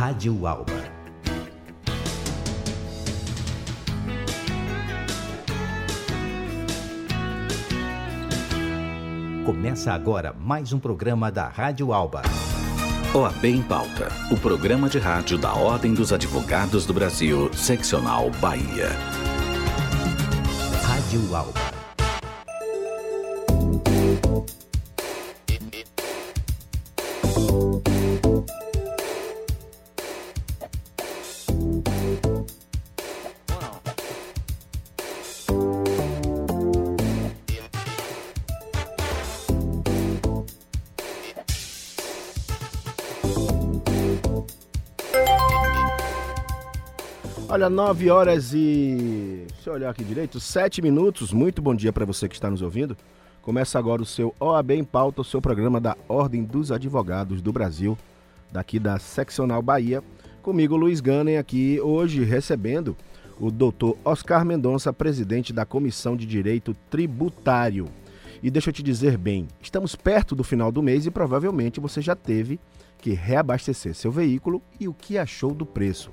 Rádio Alba. Começa agora mais um programa da Rádio Alba. OAB em Pauta, o programa de rádio da Ordem dos Advogados do Brasil, seccional Bahia. Rádio Alba. Olha, 9 horas e. Deixa eu olhar aqui direito, 7 minutos. Muito bom dia para você que está nos ouvindo. Começa agora o seu OAB em Pauta, o seu programa da Ordem dos Advogados do Brasil, daqui da Seccional Bahia. Comigo, Luiz Ganem, aqui hoje recebendo o doutor Oscar Mendonça, presidente da Comissão de Direito Tributário. E deixa eu te dizer bem, estamos perto do final do mês e provavelmente você já teve que reabastecer seu veículo e o que achou do preço.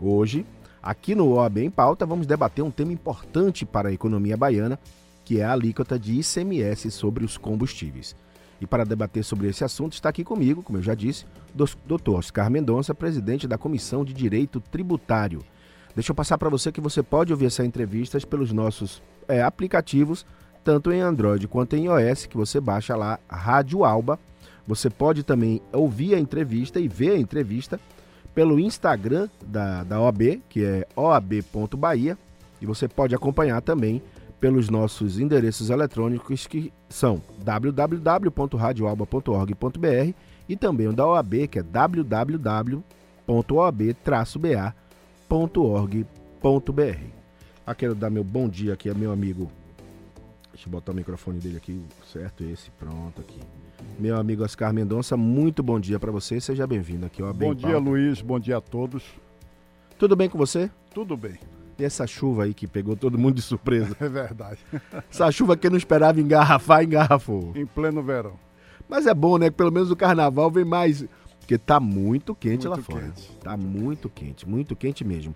Hoje Aqui no OAB em Pauta, vamos debater um tema importante para a economia baiana, que é a alíquota de ICMS sobre os combustíveis. E para debater sobre esse assunto, está aqui comigo, como eu já disse, o Dr. Oscar Mendonça, presidente da Comissão de Direito Tributário. Deixa eu passar para você que você pode ouvir essa entrevista pelos nossos é, aplicativos, tanto em Android quanto em iOS, que você baixa lá, Rádio Alba. Você pode também ouvir a entrevista e ver a entrevista pelo Instagram da, da OAB, que é oab.bahia, e você pode acompanhar também pelos nossos endereços eletrônicos que são www.radioalba.org.br e também o da OAB, que é www.oab-ba.org.br. Ah, quero dar meu bom dia aqui a meu amigo. Deixa eu botar o microfone dele aqui, certo? Esse, pronto aqui. Meu amigo Oscar Mendonça, muito bom dia para você. Seja bem-vindo aqui ao Bom dia, Pauta. Luiz. Bom dia a todos. Tudo bem com você? Tudo bem. E essa chuva aí que pegou todo mundo de surpresa? É verdade. Essa chuva que não esperava engarrafar, engarrafou. Em pleno verão. Mas é bom, né? Que pelo menos o carnaval vem mais. Porque tá muito quente muito lá fora. Quente. Tá muito quente, muito quente mesmo.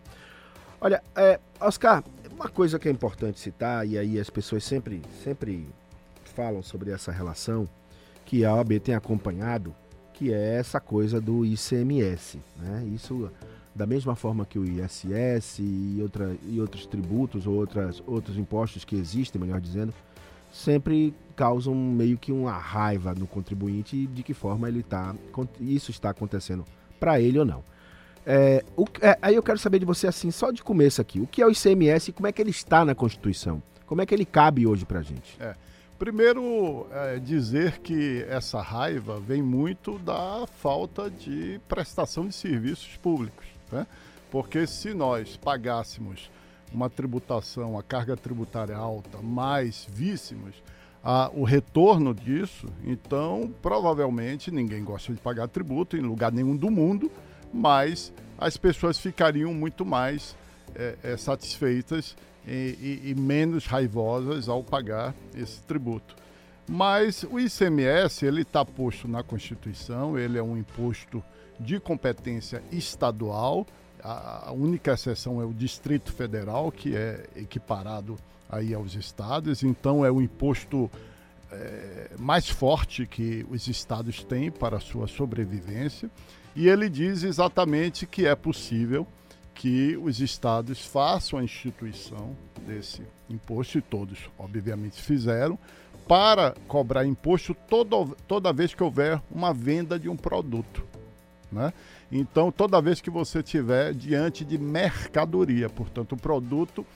Olha, é, Oscar, uma coisa que é importante citar, e aí as pessoas sempre, sempre falam sobre essa relação, que a OAB tem acompanhado, que é essa coisa do ICMS. Né? Isso, da mesma forma que o ISS e, outra, e outros tributos ou outras, outros impostos que existem, melhor dizendo, sempre causam meio que uma raiva no contribuinte de que forma ele tá, isso está acontecendo para ele ou não. É, o, é, aí eu quero saber de você assim, só de começo aqui, o que é o ICMS e como é que ele está na Constituição? Como é que ele cabe hoje para gente? É. Primeiro, é dizer que essa raiva vem muito da falta de prestação de serviços públicos. Né? Porque se nós pagássemos uma tributação, a carga tributária alta, mas víssemos a, o retorno disso, então provavelmente ninguém gosta de pagar tributo em lugar nenhum do mundo, mas as pessoas ficariam muito mais é, é, satisfeitas e, e, e menos raivosas ao pagar esse tributo. Mas o ICMS ele está posto na Constituição, ele é um imposto de competência estadual. A única exceção é o Distrito Federal, que é equiparado aí aos estados. Então é o imposto é, mais forte que os estados têm para a sua sobrevivência. E ele diz exatamente que é possível que os estados façam a instituição desse imposto, e todos, obviamente, fizeram, para cobrar imposto toda, toda vez que houver uma venda de um produto. Né? Então, toda vez que você tiver diante de mercadoria, portanto, o produto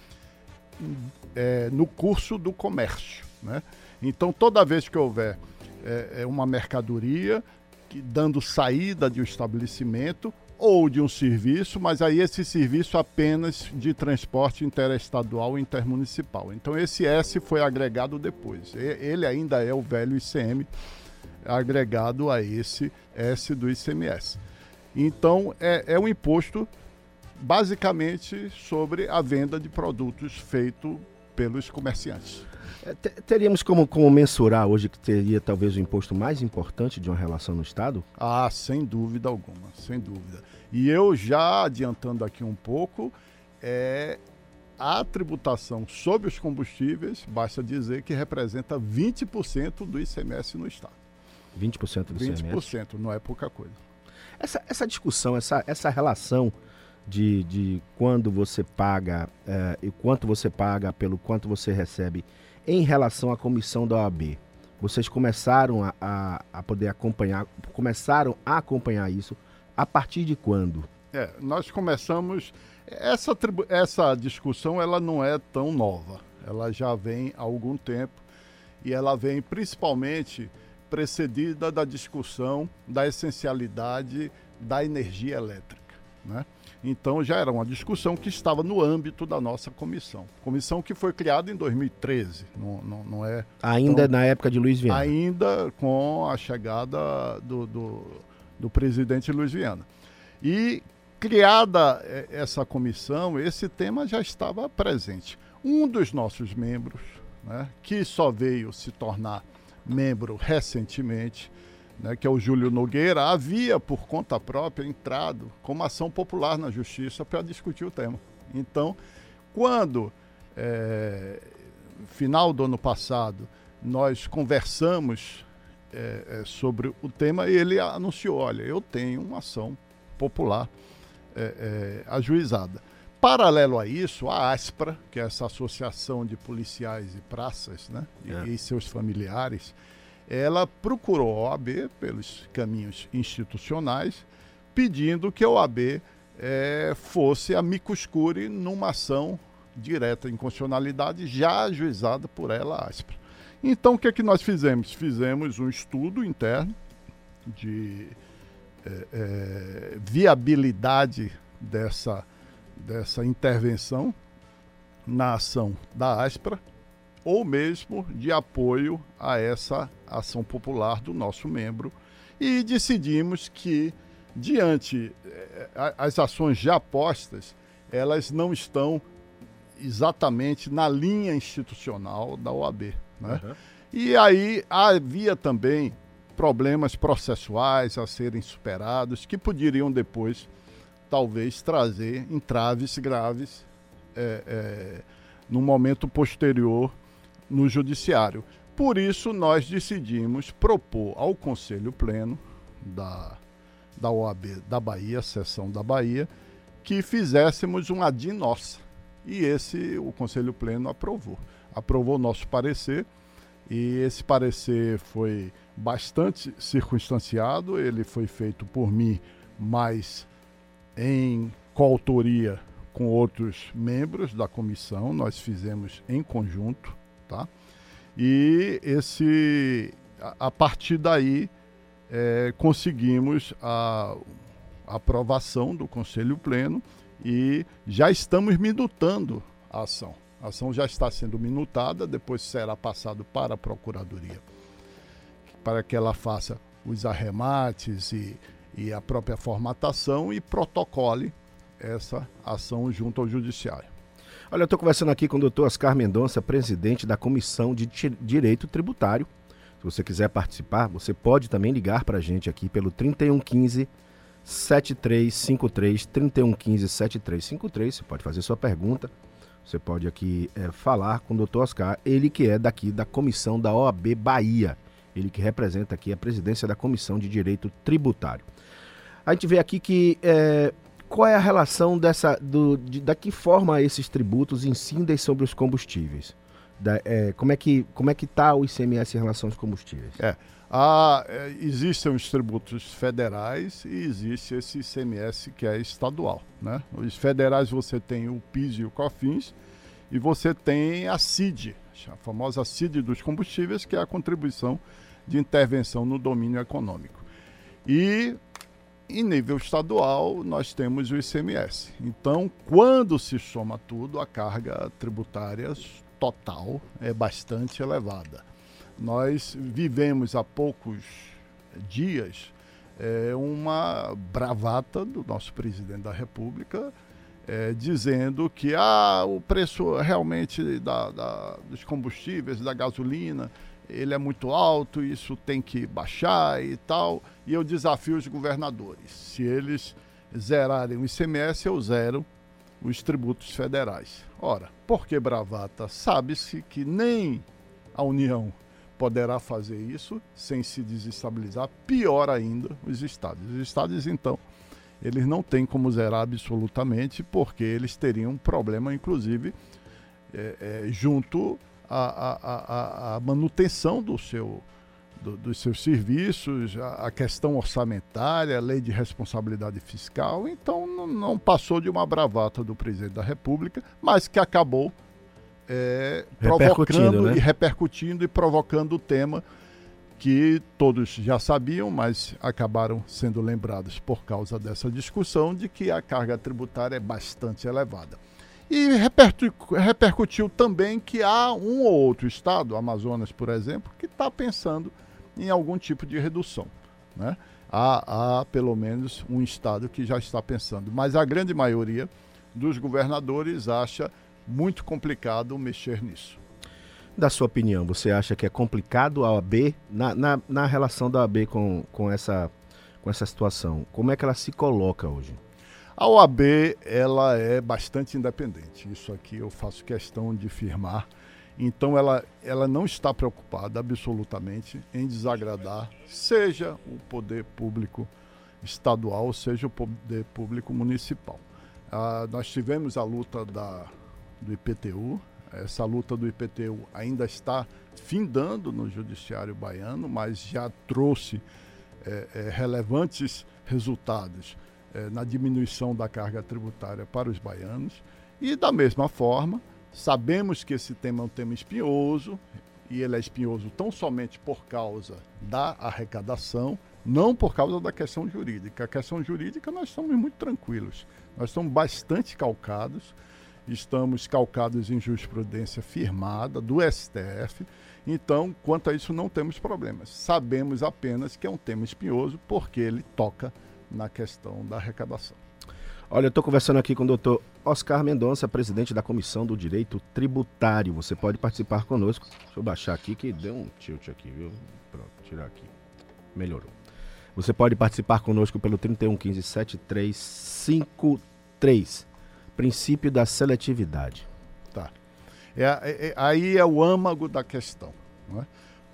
é, no curso do comércio. Né? Então, toda vez que houver é, é uma mercadoria que, dando saída de um estabelecimento, ou de um serviço, mas aí esse serviço apenas de transporte interestadual e intermunicipal. Então esse S foi agregado depois. Ele ainda é o velho ICM agregado a esse S do ICMS. Então é, é um imposto basicamente sobre a venda de produtos feito pelos comerciantes. É, teríamos como, como mensurar hoje que teria talvez o imposto mais importante de uma relação no Estado? Ah, sem dúvida alguma, sem dúvida. E eu já adiantando aqui um pouco, é a tributação sobre os combustíveis, basta dizer que representa 20% do ICMS no Estado. 20% do 20%, ICMS? 20%, não é pouca coisa. Essa, essa discussão, essa, essa relação de, de quando você paga é, e quanto você paga pelo quanto você recebe em relação à comissão da OAB, vocês começaram a, a, a, poder acompanhar, começaram a acompanhar isso a partir de quando? É, nós começamos essa, essa discussão ela não é tão nova, ela já vem há algum tempo e ela vem principalmente precedida da discussão da essencialidade da energia elétrica, né? Então já era uma discussão que estava no âmbito da nossa comissão. Comissão que foi criada em 2013, não, não, não é. Ainda tão... na época de Luiz Viana. Ainda com a chegada do, do, do presidente Luiz Viana. E criada é, essa comissão, esse tema já estava presente. Um dos nossos membros, né, que só veio se tornar membro recentemente, né, que é o Júlio Nogueira, havia, por conta própria, entrado como ação popular na justiça para discutir o tema. Então, quando, é, final do ano passado, nós conversamos é, é, sobre o tema, ele anunciou: olha, eu tenho uma ação popular é, ajuizada. Paralelo a isso, a ASPRA, que é essa Associação de Policiais e Praças, né, e, e seus familiares, ela procurou a OAB pelos caminhos institucionais, pedindo que a OAB é, fosse a micuscure numa ação direta em constitucionalidade já ajuizada por ela, ASPRA. Então, o que, é que nós fizemos? Fizemos um estudo interno de é, é, viabilidade dessa, dessa intervenção na ação da ASPRA ou mesmo de apoio a essa ação popular do nosso membro e decidimos que diante eh, as ações já postas elas não estão exatamente na linha institucional da OAB, né? Uhum. E aí havia também problemas processuais a serem superados que poderiam depois talvez trazer entraves graves é, é, no momento posterior no Judiciário. Por isso, nós decidimos propor ao Conselho Pleno da, da OAB da Bahia, seção da Bahia, que fizéssemos um ADIM nossa. E esse o Conselho Pleno aprovou. Aprovou nosso parecer e esse parecer foi bastante circunstanciado, ele foi feito por mim, mas em coautoria com outros membros da comissão, nós fizemos em conjunto tá? E esse, a, a partir daí, é, conseguimos a, a aprovação do Conselho Pleno e já estamos minutando a ação. A ação já está sendo minutada, depois será passado para a Procuradoria, para que ela faça os arremates e, e a própria formatação e protocole essa ação junto ao Judiciário. Olha, eu estou conversando aqui com o doutor Oscar Mendonça, presidente da Comissão de Direito Tributário. Se você quiser participar, você pode também ligar para a gente aqui pelo 3115 7353 3115 7353. Você pode fazer sua pergunta. Você pode aqui é, falar com o doutor Oscar, ele que é daqui da comissão da OAB Bahia. Ele que representa aqui a presidência da Comissão de Direito Tributário. A gente vê aqui que é, qual é a relação dessa, do, de, da que forma esses tributos incidem sobre os combustíveis? Da, é, como é que como é que está o ICMS em relação aos combustíveis? É, há, é, existem os tributos federais e existe esse ICMS que é estadual, né? Os federais você tem o PIS e o COFINS e você tem a CID, a famosa CID dos combustíveis, que é a contribuição de intervenção no domínio econômico. E em nível estadual, nós temos o ICMS. Então, quando se soma tudo, a carga tributária total é bastante elevada. Nós vivemos há poucos dias é, uma bravata do nosso presidente da República é, dizendo que ah, o preço realmente da, da, dos combustíveis, da gasolina, ele é muito alto, isso tem que baixar e tal. E eu desafio os governadores. Se eles zerarem o ICMS, eu zero os tributos federais. Ora, por que bravata? Sabe-se que nem a União poderá fazer isso sem se desestabilizar, pior ainda, os estados. Os estados, então, eles não têm como zerar absolutamente, porque eles teriam um problema, inclusive, é, é, junto à, manutenção do seu, do, dos seus serviços, a, a, questão orçamentária, a lei de responsabilidade fiscal. Então, não, não passou de uma bravata do presidente da República, mas que acabou é, provocando né? e repercutindo e provocando o tema que todos já sabiam, mas acabaram sendo lembrados por causa dessa discussão de que a carga tributária é bastante elevada. E repercutiu também que há um ou outro estado, Amazonas, por exemplo, que está pensando em algum tipo de redução. Né? Há, há pelo menos um estado que já está pensando, mas a grande maioria dos governadores acha muito complicado mexer nisso. Da sua opinião, você acha que é complicado a OAB, na, na, na relação da OAB com, com, essa, com essa situação, como é que ela se coloca hoje? A OAB ela é bastante independente, isso aqui eu faço questão de firmar. Então ela, ela não está preocupada absolutamente em desagradar, seja o poder público estadual, seja o poder público municipal. Ah, nós tivemos a luta da do IPTU. Essa luta do IPTU ainda está findando no judiciário baiano, mas já trouxe é, é, relevantes resultados é, na diminuição da carga tributária para os baianos. E da mesma forma, sabemos que esse tema é um tema espinhoso, e ele é espinhoso tão somente por causa da arrecadação, não por causa da questão jurídica. A questão jurídica nós estamos muito tranquilos, nós estamos bastante calcados estamos calcados em jurisprudência firmada do STF. Então, quanto a isso, não temos problemas. Sabemos apenas que é um tema espinhoso porque ele toca na questão da arrecadação. Olha, eu estou conversando aqui com o doutor Oscar Mendonça, presidente da Comissão do Direito Tributário. Você pode participar conosco. Deixa eu baixar aqui que deu um tilt aqui, viu? Pronto, tirar aqui. Melhorou. Você pode participar conosco pelo 3115 7353 princípio da seletividade. Tá. É, é, é, aí é o âmago da questão. É?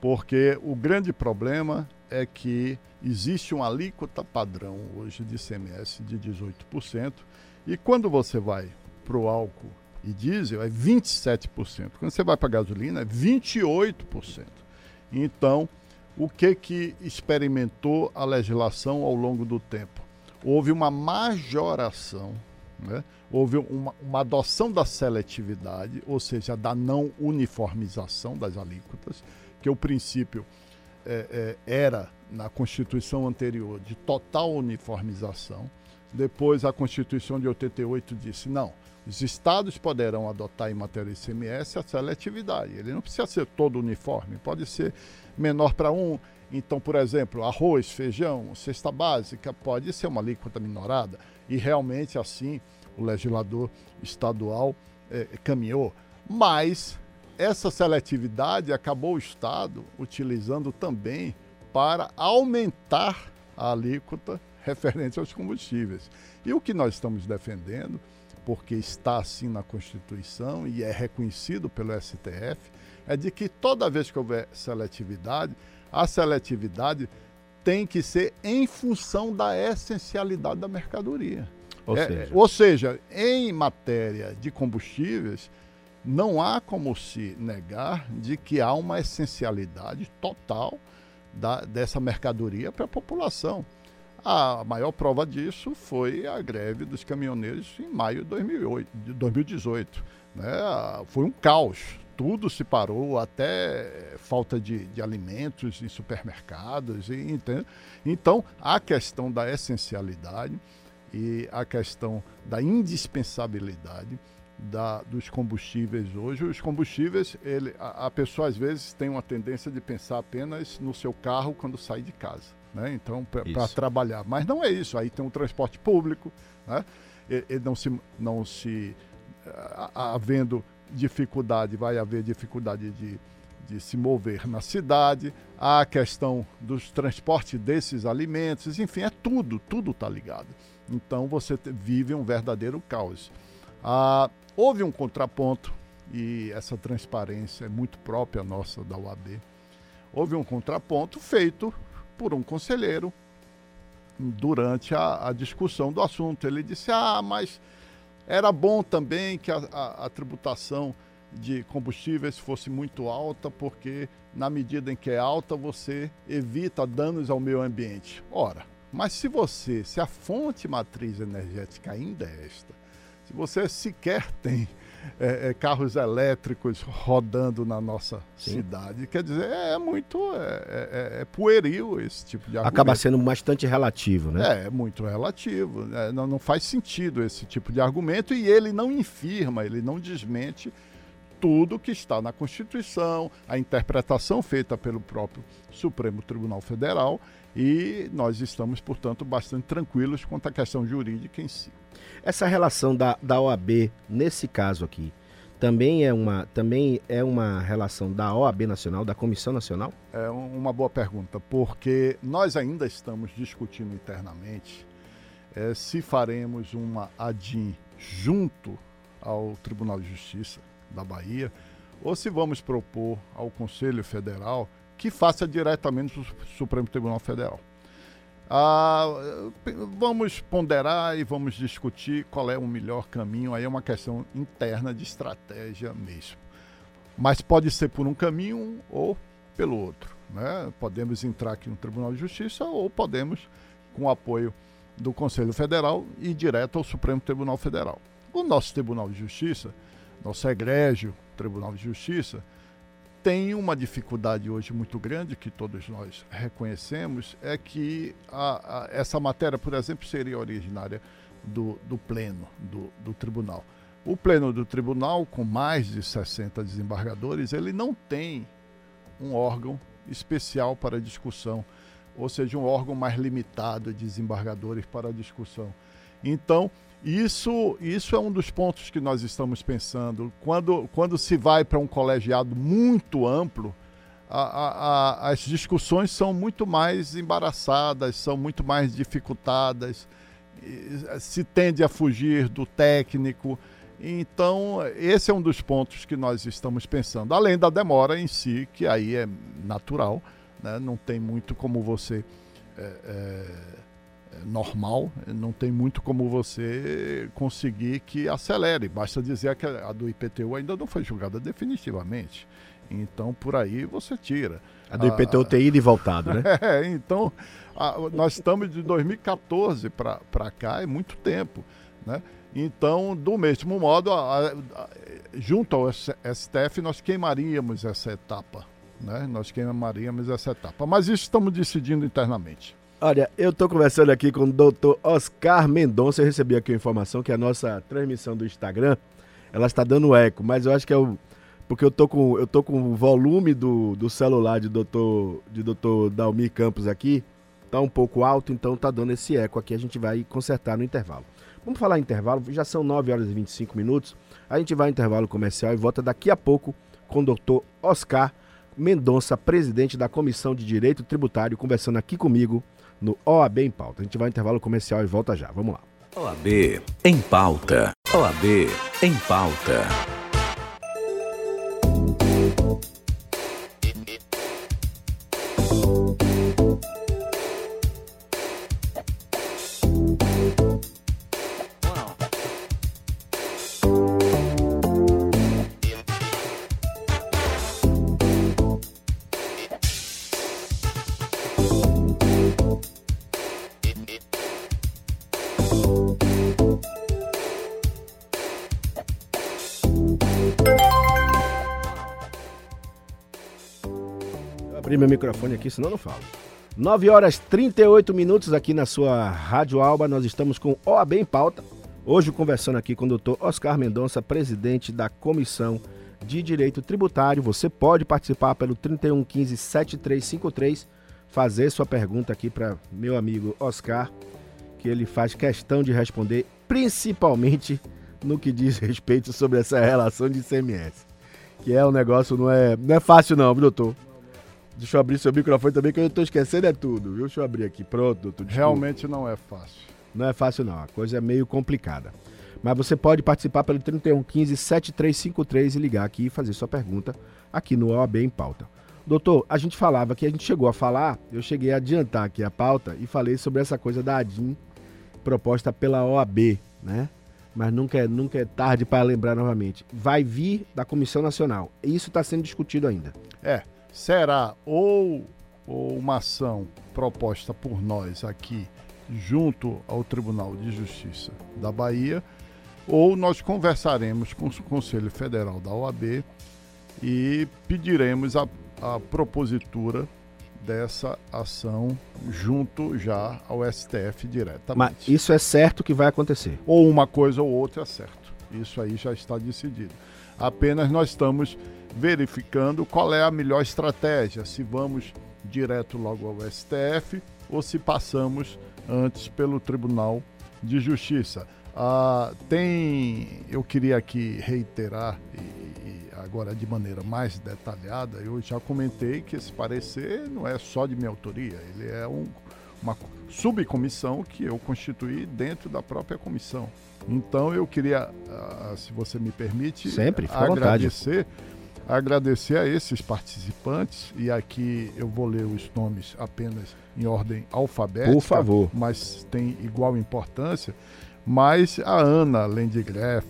Porque o grande problema é que existe uma alíquota padrão hoje de CMS de 18%, e quando você vai para o álcool e diesel é 27%. Quando você vai para a gasolina é 28%. Então, o que que experimentou a legislação ao longo do tempo? Houve uma majoração né? Houve uma, uma, adoção da seletividade, ou seja, da não uniformização das alíquotas, que o princípio é, é, era, na Constituição anterior, de total uniformização. Depois, a Constituição de 88 disse: não, os estados poderão adotar em matéria de ICMS a seletividade. Ele não precisa ser todo uniforme, pode ser menor para um. Então, por exemplo, arroz, feijão, cesta básica, pode ser uma alíquota minorada e realmente assim o legislador estadual é, caminhou. Mas essa seletividade acabou o Estado utilizando também para aumentar a alíquota referente aos combustíveis. E o que nós estamos defendendo, porque está assim na Constituição e é reconhecido pelo STF, é de que toda vez que houver seletividade, a seletividade tem que ser em função da essencialidade da mercadoria. Ou, é, seja... ou seja, em matéria de combustíveis, não há como se negar de que há uma essencialidade total da, dessa mercadoria para a população. A maior prova disso foi a greve dos caminhoneiros em maio de, 2008, de 2018. Né? Foi um caos tudo se parou, até falta de, de alimentos em supermercados. E, então, a questão da essencialidade e a questão da indispensabilidade da, dos combustíveis hoje. Os combustíveis, ele, a, a, pessoa às vezes tem uma tendência de pensar apenas no seu carro quando sai de casa. né? Então, para trabalhar. Mas não é isso. Aí tem o transporte público, né? E, e não se, não se havendo dificuldade, vai haver dificuldade de, de se mover na cidade, há a questão dos transportes desses alimentos, enfim, é tudo, tudo está ligado. Então você vive um verdadeiro caos. Ah, houve um contraponto, e essa transparência é muito própria nossa da UAB. Houve um contraponto feito por um conselheiro durante a, a discussão do assunto. Ele disse: Ah, mas era bom também que a, a, a, tributação de combustíveis fosse muito alta, porque na medida em que é alta, você evita danos ao meio ambiente. Ora, mas se você, se a fonte matriz energética ainda é esta, se você sequer tem é, é, carros elétricos rodando na nossa Sim. cidade, quer dizer, é, é muito é, é, é, pueril esse tipo de argumento. Acaba sendo bastante relativo, né? É, é muito relativo. Né? Não, não faz sentido esse tipo de argumento e ele não infirma, ele não desmente tudo que está na Constituição, a interpretação feita pelo próprio Supremo Tribunal Federal e nós estamos, portanto, bastante tranquilos quanto à questão jurídica em si. Essa relação da, da OAB, nesse caso aqui, também é, uma, também é uma relação da OAB Nacional, da Comissão Nacional? É uma boa pergunta, porque nós ainda estamos discutindo internamente é, se faremos uma ADIM junto ao Tribunal de Justiça da Bahia ou se vamos propor ao Conselho Federal que faça diretamente o Supremo Tribunal Federal. Ah, vamos ponderar e vamos discutir qual é o melhor caminho. Aí é uma questão interna de estratégia mesmo. Mas pode ser por um caminho ou pelo outro. Né? Podemos entrar aqui no Tribunal de Justiça ou podemos, com o apoio do Conselho Federal, ir direto ao Supremo Tribunal Federal. O nosso Tribunal de Justiça, nosso egrégio Tribunal de Justiça, tem uma dificuldade hoje muito grande, que todos nós reconhecemos, é que a, a, essa matéria, por exemplo, seria originária do, do pleno do, do tribunal. O pleno do tribunal, com mais de 60 desembargadores, ele não tem um órgão especial para discussão, ou seja, um órgão mais limitado de desembargadores para discussão. Então, isso, isso é um dos pontos que nós estamos pensando. Quando, quando se vai para um colegiado muito amplo, a, a, a, as discussões são muito mais embaraçadas, são muito mais dificultadas, se tende a fugir do técnico. Então, esse é um dos pontos que nós estamos pensando. Além da demora em si, que aí é natural, né? não tem muito como você. É, é, normal, não tem muito como você conseguir que acelere. Basta dizer que a do IPTU ainda não foi julgada definitivamente. Então, por aí você tira. A do IPTU tem ido e voltado, né? É, então, a, nós estamos de 2014 para cá, é muito tempo, né? Então, do mesmo modo, a, a, junto ao STF, nós queimaríamos essa etapa, né? Nós queimaríamos essa etapa. Mas isso estamos decidindo internamente. Olha, eu estou conversando aqui com o doutor Oscar Mendonça. Eu recebi aqui a informação que a nossa transmissão do Instagram ela está dando eco, mas eu acho que é o. Porque eu tô com, eu tô com o volume do, do celular de doutor, de doutor Dalmi Campos aqui, tá um pouco alto, então tá dando esse eco aqui. A gente vai consertar no intervalo. Vamos falar em intervalo, já são 9 horas e 25 minutos. A gente vai ao intervalo comercial e volta daqui a pouco com o doutor Oscar Mendonça, presidente da Comissão de Direito Tributário, conversando aqui comigo no OAB em Pauta. A gente vai ao intervalo comercial e volta já. Vamos lá. OAB em Pauta. OAB em Pauta. Microfone aqui, senão não falo. 9 horas 38 minutos aqui na sua Rádio Alba. Nós estamos com OAB em pauta. Hoje conversando aqui com o doutor Oscar Mendonça, presidente da Comissão de Direito Tributário. Você pode participar pelo 3115 7353. fazer sua pergunta aqui para meu amigo Oscar, que ele faz questão de responder, principalmente no que diz respeito sobre essa relação de ICMS. Que é um negócio, não é, não é fácil não, doutor? Deixa eu abrir seu microfone também, que eu tô esquecendo é tudo, viu? Deixa eu abrir aqui. Pronto, doutor. Desculpa. Realmente não é fácil. Não é fácil não, a coisa é meio complicada. Mas você pode participar pelo 3115 7353 e ligar aqui e fazer sua pergunta aqui no OAB em pauta. Doutor, a gente falava que a gente chegou a falar, eu cheguei a adiantar aqui a pauta e falei sobre essa coisa da ADIM proposta pela OAB, né? Mas nunca é, nunca é tarde para lembrar novamente. Vai vir da Comissão Nacional. Isso está sendo discutido ainda. É, será ou, ou uma ação proposta por nós aqui junto ao Tribunal de Justiça da Bahia, ou nós conversaremos com o Conselho Federal da OAB e pediremos a, a propositura dessa ação junto já ao STF diretamente. Mas isso é certo que vai acontecer? Ou uma coisa ou outra é certo. Isso aí já está decidido. Apenas nós estamos verificando qual é a melhor estratégia, se vamos direto logo ao STF ou se passamos antes pelo Tribunal de Justiça. Ah, tem, eu queria aqui reiterar e agora de maneira mais detalhada, eu já comentei que esse parecer não é só de minha autoria, ele é um, uma subcomissão que eu constituí dentro da própria comissão. Então eu queria, uh, se você me permite, Sempre, agradecer, agradecer a esses participantes e aqui eu vou ler os nomes apenas em ordem alfabética, por favor, mas tem igual importância. Mas a Ana Lendigreff,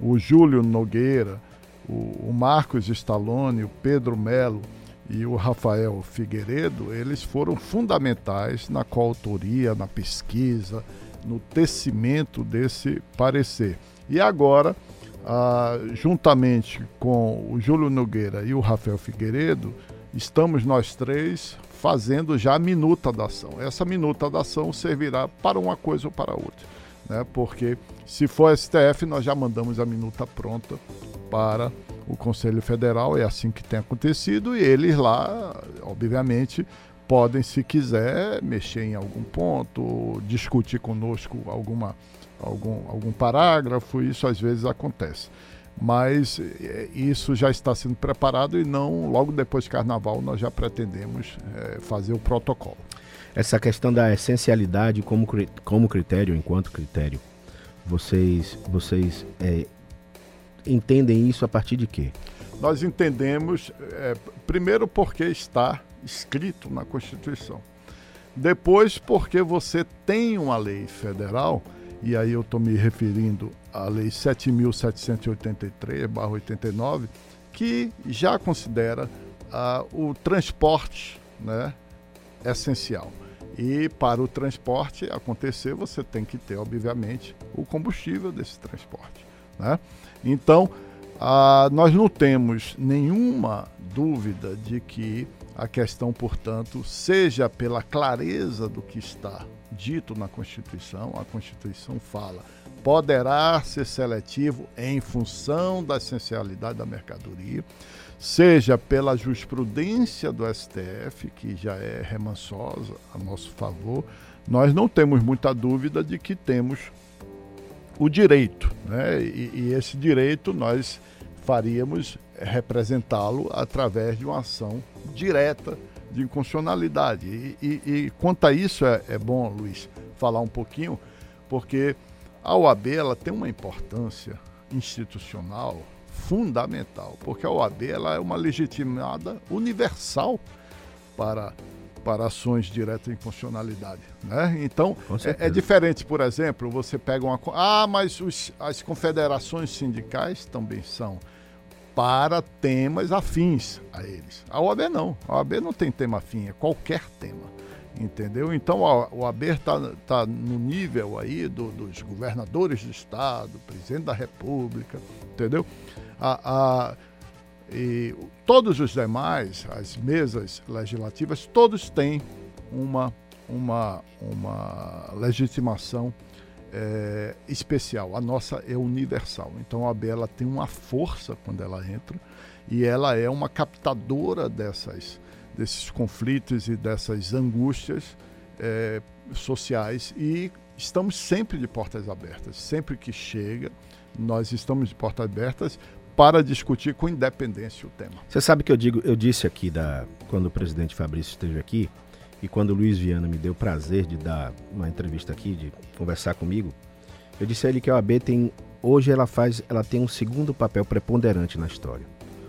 o Júlio Nogueira, o, o Marcos Stallone, o Pedro Melo e o Rafael Figueiredo, eles foram fundamentais na coautoria, na pesquisa, no tecimento desse parecer. E agora, ah, juntamente com o Júlio Nogueira e o Rafael Figueiredo, estamos nós três fazendo já a minuta da ação. Essa minuta da ação servirá para uma coisa ou para outra, né? porque se for STF, nós já mandamos a minuta pronta para o Conselho Federal, é assim que tem acontecido, e eles lá, obviamente, podem, se quiser, mexer em algum ponto, discutir conosco alguma, algum, algum parágrafo, isso às vezes acontece. Mas é, isso já está sendo preparado e não logo depois do carnaval nós já pretendemos é, fazer o protocolo. Essa questão da essencialidade como, como critério, enquanto critério, vocês, vocês é, entendem isso a partir de quê? Nós entendemos, é, primeiro, porque está escrito na Constituição. Depois, porque você tem uma lei federal, e aí eu estou me referindo à Lei 7.783-89, que já considera ah, o transporte né, essencial. E para o transporte acontecer, você tem que ter, obviamente, o combustível desse transporte. Né? Então, ah, nós não temos nenhuma dúvida de que a questão, portanto, seja pela clareza do que está dito na Constituição, a Constituição fala, poderá ser seletivo em função da essencialidade da mercadoria, seja pela jurisprudência do STF, que já é remansosa a nosso favor, nós não temos muita dúvida de que temos o direito, né? E, e esse direito nós faríamos representá-lo através de uma ação direta de inconstitucionalidade. E, e, e quanto a isso é, é, bom, Luiz, falar um pouquinho, porque a OAB ela tem uma importância institucional fundamental, porque a OAB ela é uma legitimada universal para para ações diretas em funcionalidade. Né? Então, é, é, diferente, por exemplo, você pega uma. Ah, mas os, as confederações sindicais também são para temas afins a eles. A OAB não. A OAB não tem tema afim, é qualquer tema. Entendeu? Então a OAB está tá no nível aí do, dos governadores do Estado, presidente da República, entendeu? A, a e todos os demais, as mesas legislativas, todos têm uma, uma, uma legitimação é, especial. A nossa é universal. Então a OAB ela tem uma força quando ela entra e ela é uma captadora dessas, desses conflitos e dessas angústias é, sociais e estamos sempre de portas abertas. Sempre que chega, nós estamos de portas abertas para discutir com independência o tema. Você sabe que eu digo, eu disse aqui da quando o presidente Fabrício esteve aqui e quando o Luiz Viana me deu o prazer de dar uma entrevista aqui, de conversar comigo, eu disse a ele que a OAB tem hoje ela faz, ela tem um segundo papel preponderante na história.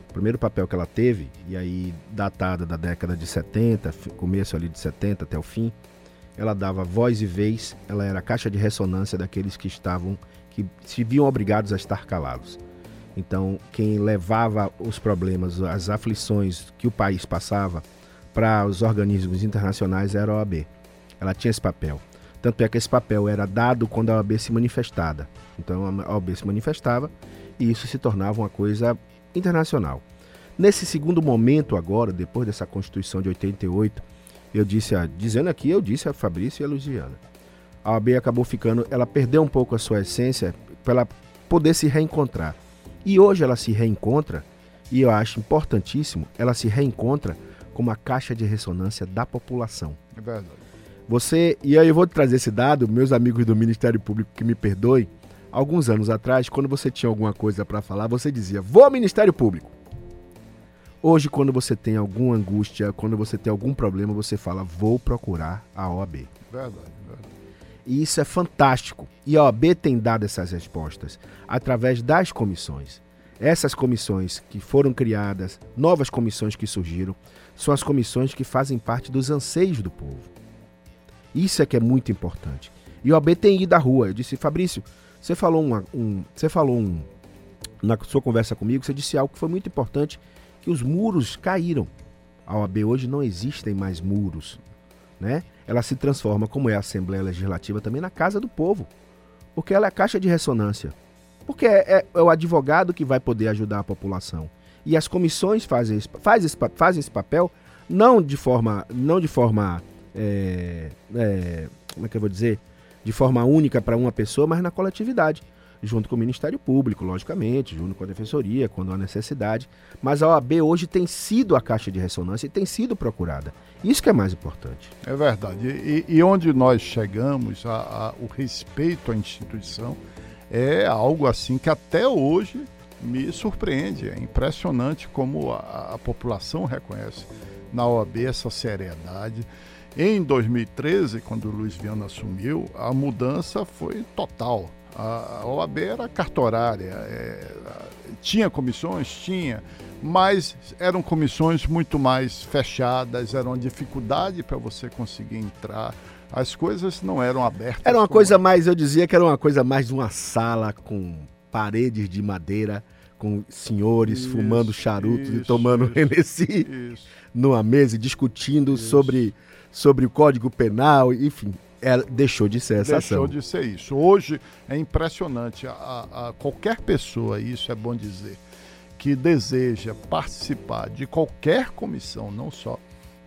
O primeiro papel que ela teve, e aí datada da década de 70, começo ali de 70 até o fim, ela dava voz e vez, ela era a caixa de ressonância daqueles que estavam, que se viam obrigados a estar calados. Então, quem levava os problemas, as aflições que o país passava para os organismos internacionais era a OAB. Ela tinha esse papel. Tanto é que esse papel era dado quando a OAB se manifestada. Então a OAB se manifestava e isso se tornava uma coisa internacional. Nesse segundo momento agora, depois dessa Constituição de 88, eu disse, a, dizendo aqui, eu disse a Fabrício e a Luciana. A OAB acabou ficando, ela perdeu um pouco a sua essência para ela poder se reencontrar. E hoje ela se reencontra, e eu acho importantíssimo, ela se reencontra como a caixa de ressonância da população. É verdade. Você, e aí eu vou trazer esse dado, meus amigos do Ministério Público que me perdoem, alguns anos atrás, quando você tinha alguma coisa para falar, você dizia: "Vou ao Ministério Público". Hoje, quando você tem alguma angústia, quando você tem algum problema, você fala: "Vou procurar a OAB". Verdade, verdade. E isso é fantástico. E a OAB tem dado essas respostas através das comissões. Essas comissões que foram criadas, novas comissões que surgiram, são as comissões que fazem parte dos anseios do povo. Isso é que é muito importante. E o ido à rua. Eu disse, Fabrício, você falou, uma, um, você falou um, na sua conversa comigo, você disse algo que foi muito importante, que os muros caíram. A OAB hoje não existem mais muros. Né? Ela se transforma, como é a Assembleia Legislativa, também na casa do povo. Porque ela é a caixa de ressonância. Porque é, é, é o advogado que vai poder ajudar a população. E as comissões fazem, fazem, esse, fazem esse papel não de forma, não de forma é, é, como é que eu vou dizer, de forma única para uma pessoa, mas na coletividade, junto com o Ministério Público, logicamente, junto com a Defensoria, quando há necessidade. Mas a OAB hoje tem sido a caixa de ressonância e tem sido procurada. Isso que é mais importante. É verdade. E, e onde nós chegamos, a, a, o respeito à instituição é algo assim que até hoje me surpreende. É impressionante como a, a população reconhece na OAB essa seriedade. Em 2013, quando o Luiz Viana assumiu, a mudança foi total. A OAB era cartorária, é, tinha comissões? Tinha, mas eram comissões muito mais fechadas, era uma dificuldade para você conseguir entrar. As coisas não eram abertas. Era uma coisa mais, eu dizia que era uma coisa mais de uma sala com paredes de madeira, com senhores isso, fumando charutos isso, e tomando Hennessy numa mesa, discutindo sobre sobre o Código Penal, enfim, ela deixou de ser essa deixou ação. Deixou de ser isso. Hoje é impressionante. A, a, qualquer pessoa, isso é bom dizer, que deseja participar de qualquer comissão, não só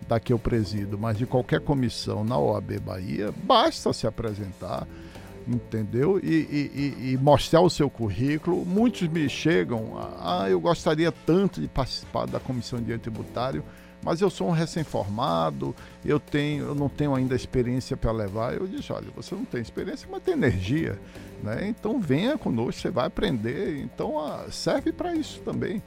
da que eu presido, mas de qualquer comissão na OAB Bahia, basta se apresentar, entendeu? E, e, e, mostrar o seu currículo. Muitos me chegam, ah, eu gostaria tanto de participar da comissão de direito tributário mas eu sou um recém-formado, eu tenho, eu não tenho ainda experiência para levar. Eu disse, olha, você não tem experiência, mas tem energia, né? Então venha conosco, você vai aprender. Então ah, serve para isso também.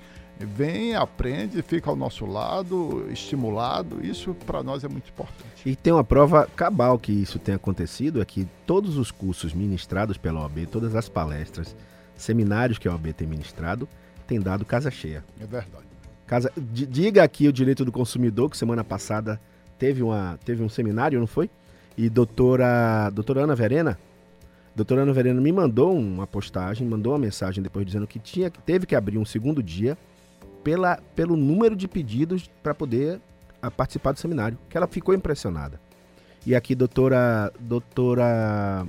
Vem, aprende, fica ao nosso lado, estimulado. Isso para nós é muito importante. E tem uma prova cabal que isso tem acontecido, é que todos os cursos ministrados pela OAB, todas as palestras, seminários que a OAB tem ministrado, tem dado casa cheia. É verdade. Casa, diga aqui o direito do consumidor, que semana passada teve, uma, teve um seminário, não foi? E doutora, doutora Ana Verena, doutora Ana Verena me mandou uma postagem, mandou uma mensagem depois dizendo que tinha, teve que abrir um segundo dia pela, pelo número de pedidos para poder a, participar do seminário, que ela ficou impressionada. E aqui, doutora, doutora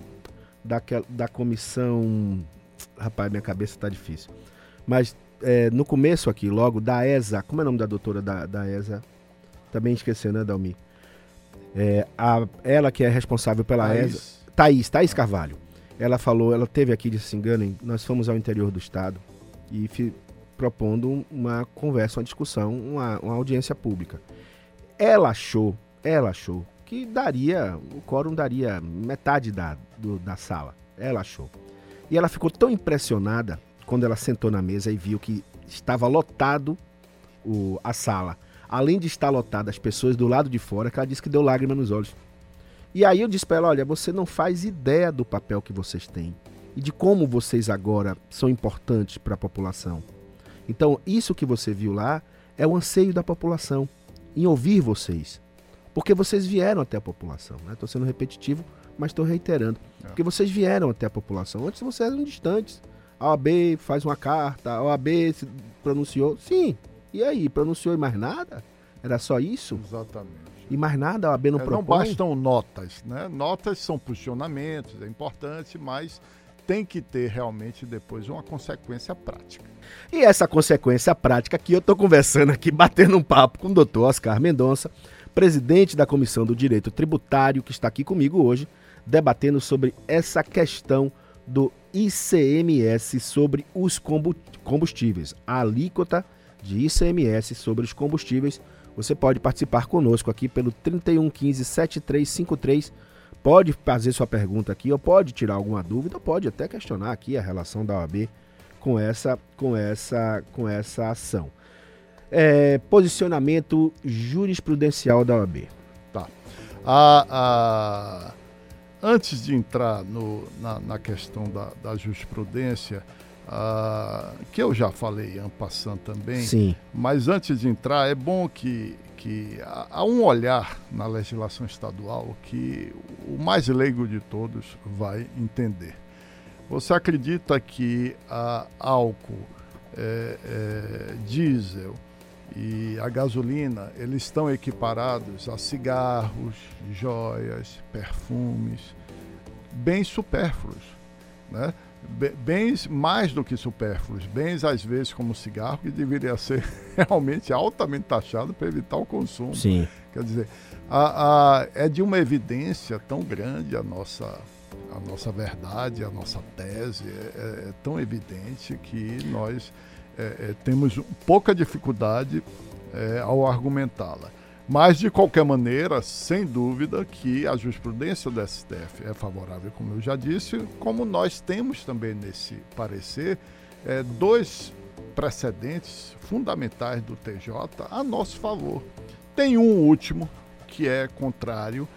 da, da comissão, rapaz, minha cabeça está difícil, mas é, no começo aqui, logo, da ESA, como é o nome da doutora da, da ESA? Também esqueceu, né, Dalmi? É, a, ela que é responsável pela Thaís. ESA. Thaís, Thaís Carvalho. Ela falou, ela teve aqui, se enganem, nós fomos ao interior do estado e propondo uma conversa, uma discussão, uma, uma audiência pública. ela achou, ela achou que daria, o quórum daria metade da, do, da sala. Ela achou. E ela ficou tão impressionada quando ela sentou na mesa e viu que estava lotado o, a sala. Além de estar lotada as pessoas do lado de fora, que ela disse que deu lágrima nos olhos. E aí eu disse para ela: olha, você não faz ideia do papel que vocês têm e de como vocês agora são importantes para a população. Então, isso que você viu lá é o anseio da população em ouvir vocês. Porque vocês vieram até a população. Estou né? sendo repetitivo, mas estou reiterando. É. Porque vocês vieram até a população. Antes vocês eram distantes. A OAB faz uma carta, a OAB se pronunciou. Sim. E aí, pronunciou e mais nada? Era só isso? Exatamente. E mais nada, a OAB não é, propõe? Não bastam notas, né? Notas são posicionamentos, é importante, mas tem que ter realmente depois uma consequência prática. E essa consequência prática que eu estou conversando aqui, batendo um papo com o doutor Oscar Mendonça, presidente da Comissão do Direito Tributário, que está aqui comigo hoje, debatendo sobre essa questão do ICMS sobre os combustíveis, a alíquota de ICMS sobre os combustíveis. Você pode participar conosco aqui pelo 3115 7353 pode fazer sua pergunta aqui, ou pode tirar alguma dúvida, ou pode até questionar aqui a relação da OAB com essa, com essa, com essa ação. É, posicionamento jurisprudencial da OAB. Tá. A, a, antes de entrar no, na, na questão da, da jurisprudência, a, que eu já falei em passando também, Sim. mas antes de entrar, é bom que que há um olhar na legislação estadual que o mais leigo de todos vai entender. Você acredita que a álcool, é, é, diesel e a gasolina eles estão equiparados a cigarros, joias, perfumes, bens supérfluos, né? Bens mais do que supérfluos, bens às vezes como cigarro, que deveria ser realmente altamente taxado para evitar o consumo. Sim. Quer dizer, a, a, é de uma evidência tão grande a nossa, a nossa verdade, a nossa tese, é, é, é tão evidente que nós é, é temos pouca dificuldade é, ao argumentá-la. Mas, de qualquer maneira, sem dúvida que a jurisprudência do STF é favorável, como eu já disse, como nós temos também nesse parecer é, dois precedentes fundamentais do TJ a nosso favor. Tem um último que é contrário,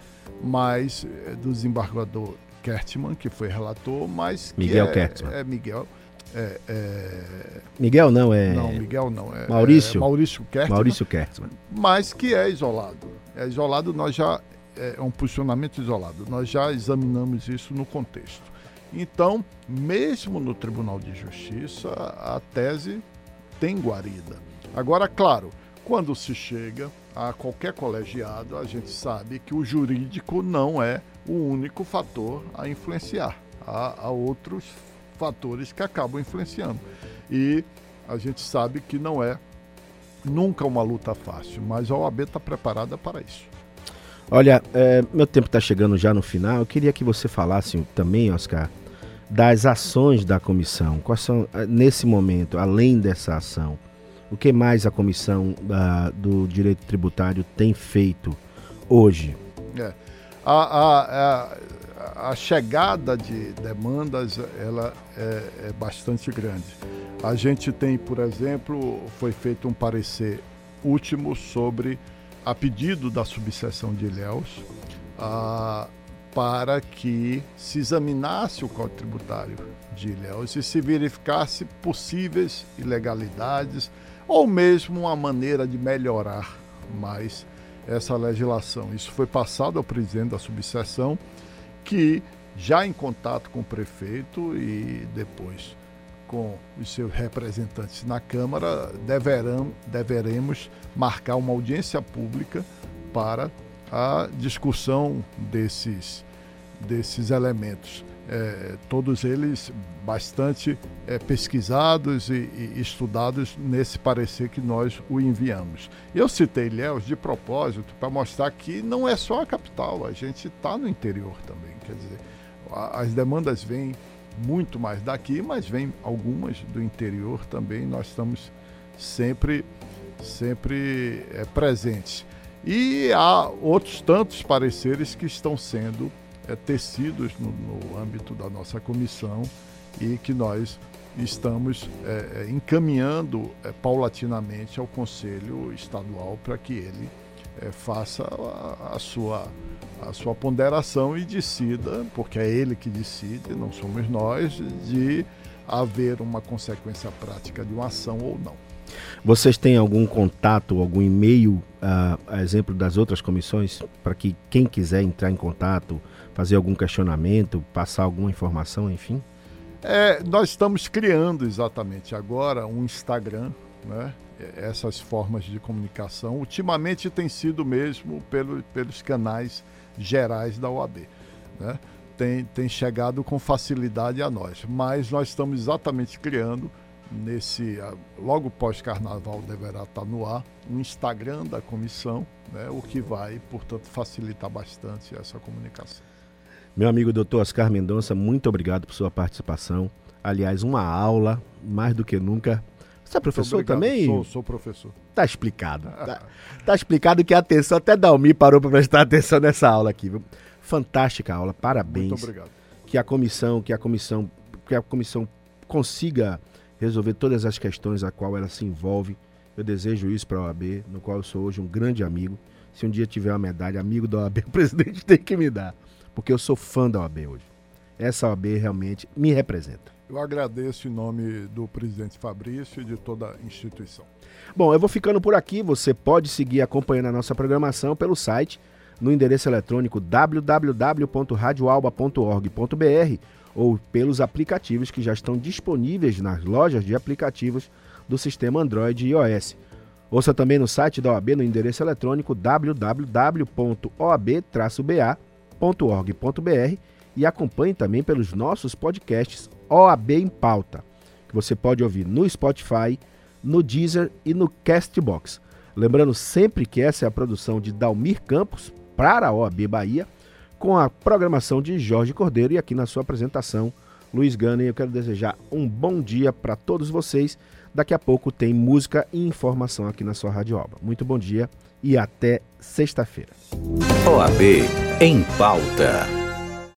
mas é do desembargador Kertman, que foi relator, mas Miguel é, Kertman. É Miguel é, é... Miguel não, é. Não, Miguel não. É, Maurício. É Maurício Kertman. Maurício Kertman. Mas que é isolado. É isolado, nós já. É um posicionamento isolado. Nós já examinamos isso no contexto. Então, mesmo no Tribunal de Justiça, a tese tem guarida. Agora, claro, quando se chega a qualquer colegiado, a gente sabe que o jurídico não é o único fator a influenciar. Há, há outros fatores que acabam influenciando. E a gente sabe que não é nunca uma luta fácil, mas a OAB está preparada para isso. Olha, é, meu tempo está chegando já no final. Eu queria que você falasse também, Oscar, das ações da comissão. Quais são, é, nesse momento, além dessa ação, o que mais a comissão da, do direito tributário tem feito hoje? É. A, a, a, a chegada de demandas ela é, é, bastante grande. A gente tem, por exemplo, foi feito um parecer último sobre a pedido da subseção de Ilhéus a, para que se examinasse o Código Tributário de Ilhéus e se verificasse possíveis ilegalidades ou mesmo uma maneira de melhorar mais essa legislação. Isso foi passado ao presidente da subseção que já em contato com o prefeito e depois com os seus representantes na Câmara, deverão, deveremos marcar uma audiência pública para a discussão desses, desses elementos. É, todos eles bastante é, pesquisados e, e, estudados nesse parecer que nós o enviamos. Eu citei Ilhéus de propósito para mostrar que não é só a capital, a gente está no interior também. Quer dizer, as demandas vêm muito mais daqui, mas vêm algumas do interior também. Nós estamos sempre, sempre é, presentes. E há outros tantos pareceres que estão sendo é, tecidos no, no, âmbito da nossa comissão e que nós estamos é, encaminhando é, paulatinamente ao Conselho Estadual para que ele é, faça a, a, sua, a sua ponderação e decida, porque é ele que decide, não somos nós, de haver uma consequência prática de uma ação ou não. Vocês têm algum contato, algum e-mail, uh, a exemplo das outras comissões, para que quem quiser entrar em contato, fazer algum questionamento, passar alguma informação, enfim? É, nós estamos criando exatamente agora um Instagram, né? essas formas de comunicação. Ultimamente tem sido mesmo pelo, pelos canais gerais da OAB. Né? Tem, tem chegado com facilidade a nós, mas nós estamos exatamente criando nesse logo pós-carnaval deverá estar no ar um Instagram da comissão, né, o que vai, portanto, facilitar bastante essa comunicação. Meu amigo doutor Oscar Mendonça, muito obrigado por sua participação. Aliás, uma aula, mais do que nunca. Você é professor também? Sou, sou professor. Tá explicado. Tá, tá explicado que a atenção, até Dalmi parou para prestar atenção nessa aula aqui. Viu? Fantástica aula, parabéns. Muito obrigado. Que a comissão, que a comissão, que a comissão consiga resolver todas as questões a qual ela se envolve. Eu desejo isso para a OAB, no qual eu sou hoje um grande amigo. Se um dia tiver uma medalha amigo da OAB, o presidente tem que me dar, porque eu sou fã da OAB hoje. Essa OAB realmente me representa. Eu agradeço em nome do presidente Fabrício e de toda a instituição. Bom, eu vou ficando por aqui. Você pode seguir acompanhando a nossa programação pelo site no endereço eletrônico www.radioalba.org.br ou pelos aplicativos que já estão disponíveis nas lojas de aplicativos do sistema Android e iOS. Ouça também no site da OAB no endereço eletrônico www.oab-ba.org.br e acompanhe também pelos nossos podcasts OAB em Pauta, que você pode ouvir no Spotify, no Deezer e no Castbox. Lembrando sempre que essa é a produção de Dalmir Campos para a OAB Bahia com a programação de Jorge Cordeiro e aqui na sua apresentação, Luiz Gunner. Eu quero desejar um bom dia para todos vocês. Daqui a pouco tem música e informação aqui na sua Rádio Alba. Muito bom dia e até sexta-feira. OAB em pauta.